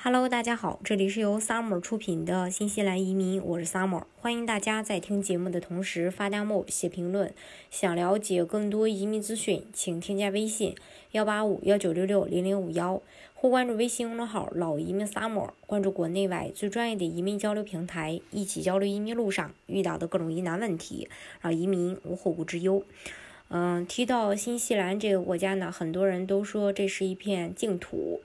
Hello，大家好，这里是由 Summer 出品的新西兰移民，我是 Summer，欢迎大家在听节目的同时发弹幕、写评论。想了解更多移民资讯，请添加微信幺八五幺九六六零零五幺，或关注微信公众号“老移民 Summer”，关注国内外最专业的移民交流平台，一起交流移民路上遇到的各种疑难问题，让移民无后顾之忧。嗯，提到新西兰这个国家呢，很多人都说这是一片净土。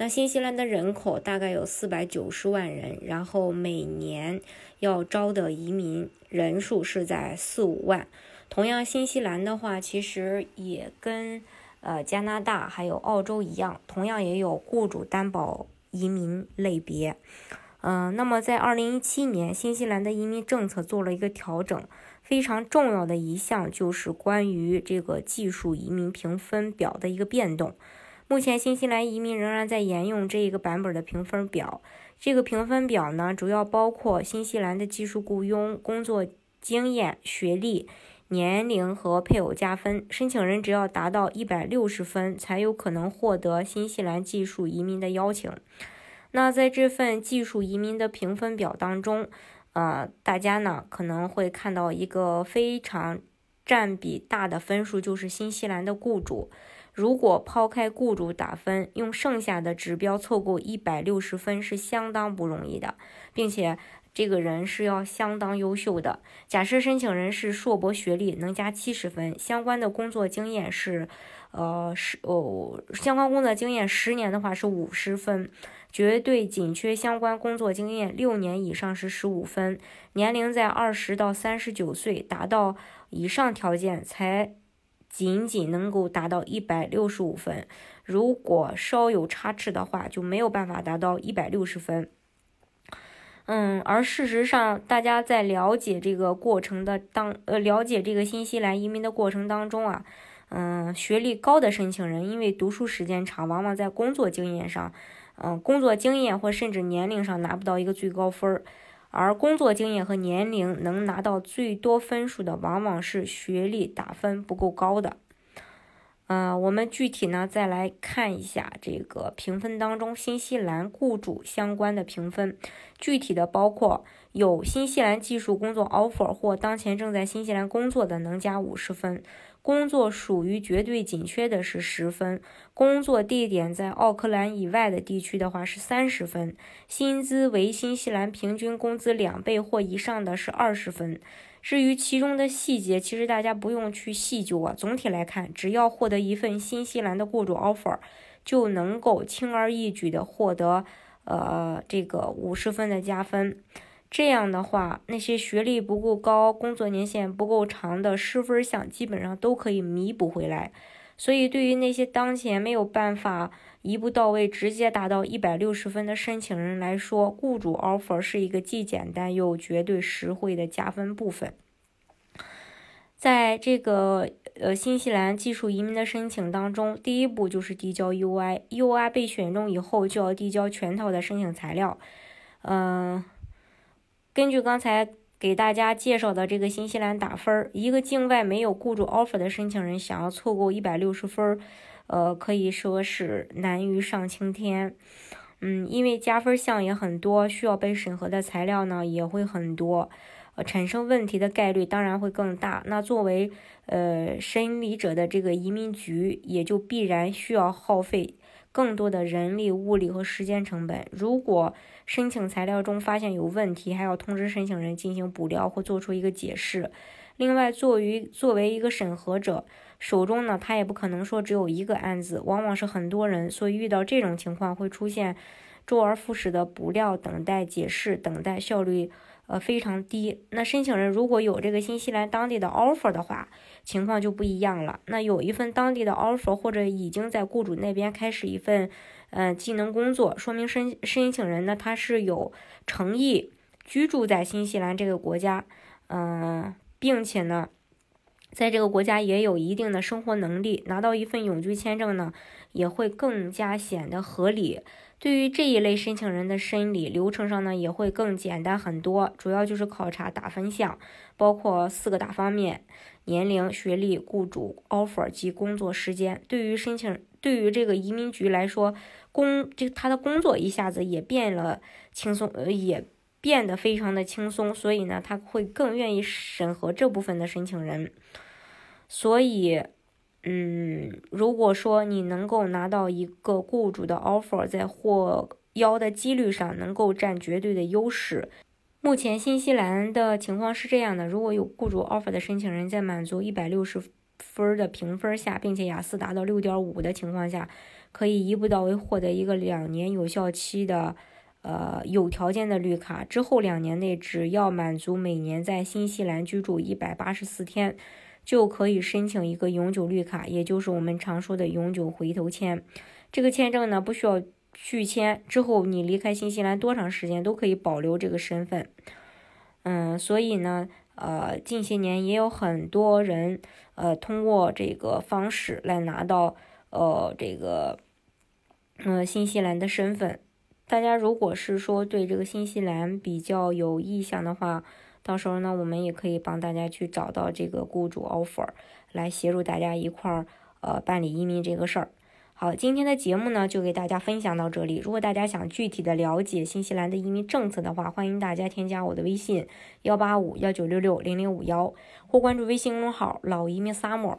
那新西兰的人口大概有四百九十万人，然后每年要招的移民人数是在四五万。同样，新西兰的话，其实也跟呃加拿大还有澳洲一样，同样也有雇主担保移民类别。嗯，那么在二零一七年，新西兰的移民政策做了一个调整，非常重要的一项就是关于这个技术移民评分表的一个变动。目前，新西兰移民仍然在沿用这一个版本的评分表。这个评分表呢，主要包括新西兰的技术雇佣、工作经验、学历、年龄和配偶加分。申请人只要达到一百六十分，才有可能获得新西兰技术移民的邀请。那在这份技术移民的评分表当中，呃，大家呢可能会看到一个非常占比大的分数，就是新西兰的雇主。如果抛开雇主打分，用剩下的指标凑够一百六十分是相当不容易的，并且这个人是要相当优秀的。假设申请人是硕博学历，能加七十分；相关的工作经验是，呃，是哦，相关工作经验十年的话是五十分；绝对紧缺相关工作经验六年以上是十五分；年龄在二十到三十九岁，达到以上条件才。仅仅能够达到一百六十五分，如果稍有差池的话，就没有办法达到一百六十分。嗯，而事实上，大家在了解这个过程的当呃了解这个新西兰移民的过程当中啊，嗯，学历高的申请人因为读书时间长，往往在工作经验上，嗯，工作经验或甚至年龄上拿不到一个最高分儿。而工作经验和年龄能拿到最多分数的，往往是学历打分不够高的。呃，我们具体呢再来看一下这个评分当中新西兰雇主相关的评分，具体的包括有新西兰技术工作 offer 或当前正在新西兰工作的能加五十分。工作属于绝对紧缺的是十分，工作地点在奥克兰以外的地区的话是三十分，薪资为新西兰平均工资两倍或以上的是二十分。至于其中的细节，其实大家不用去细究啊。总体来看，只要获得一份新西兰的雇主 offer，就能够轻而易举的获得呃这个五十分的加分。这样的话，那些学历不够高、工作年限不够长的失分项，基本上都可以弥补回来。所以，对于那些当前没有办法一步到位、直接达到一百六十分的申请人来说，雇主 offer 是一个既简单又绝对实惠的加分部分。在这个呃新西兰技术移民的申请当中，第一步就是递交 UI，UI 被选中以后就要递交全套的申请材料，嗯。根据刚才给大家介绍的这个新西兰打分，一个境外没有雇主 offer 的申请人想要凑够一百六十分，呃，可以说是难于上青天。嗯，因为加分项也很多，需要被审核的材料呢也会很多，呃，产生问题的概率当然会更大。那作为呃审理者的这个移民局，也就必然需要耗费。更多的人力、物力和时间成本。如果申请材料中发现有问题，还要通知申请人进行补料或做出一个解释。另外，作为作为一个审核者，手中呢，他也不可能说只有一个案子，往往是很多人，所以遇到这种情况会出现周而复始的补料、等待解释、等待效率。呃，非常低。那申请人如果有这个新西兰当地的 offer 的话，情况就不一样了。那有一份当地的 offer，或者已经在雇主那边开始一份，呃，技能工作，说明申申请人呢他是有诚意居住在新西兰这个国家，嗯，并且呢，在这个国家也有一定的生活能力，拿到一份永居签证呢，也会更加显得合理。对于这一类申请人的申理流程上呢，也会更简单很多，主要就是考察打分项，包括四个大方面：年龄、学历、雇主、offer 及工作时间。对于申请，对于这个移民局来说，工这他的工作一下子也变了轻松，呃，也变得非常的轻松，所以呢，他会更愿意审核这部分的申请人。所以。嗯，如果说你能够拿到一个雇主的 offer，在获邀的几率上能够占绝对的优势。目前新西兰的情况是这样的：如果有雇主 offer 的申请人在满足一百六十分的评分下，并且雅思达到六点五的情况下，可以一步到位获得一个两年有效期的呃有条件的绿卡。之后两年内，只要满足每年在新西兰居住一百八十四天。就可以申请一个永久绿卡，也就是我们常说的永久回头签。这个签证呢，不需要续签，之后你离开新西兰多长时间都可以保留这个身份。嗯，所以呢，呃，近些年也有很多人，呃，通过这个方式来拿到，呃，这个，嗯，新西兰的身份。大家如果是说对这个新西兰比较有意向的话，到时候呢，我们也可以帮大家去找到这个雇主 offer，来协助大家一块儿呃办理移民这个事儿。好，今天的节目呢就给大家分享到这里。如果大家想具体的了解新西兰的移民政策的话，欢迎大家添加我的微信幺八五幺九六六零零五幺，或关注微信公众号老移民 summer，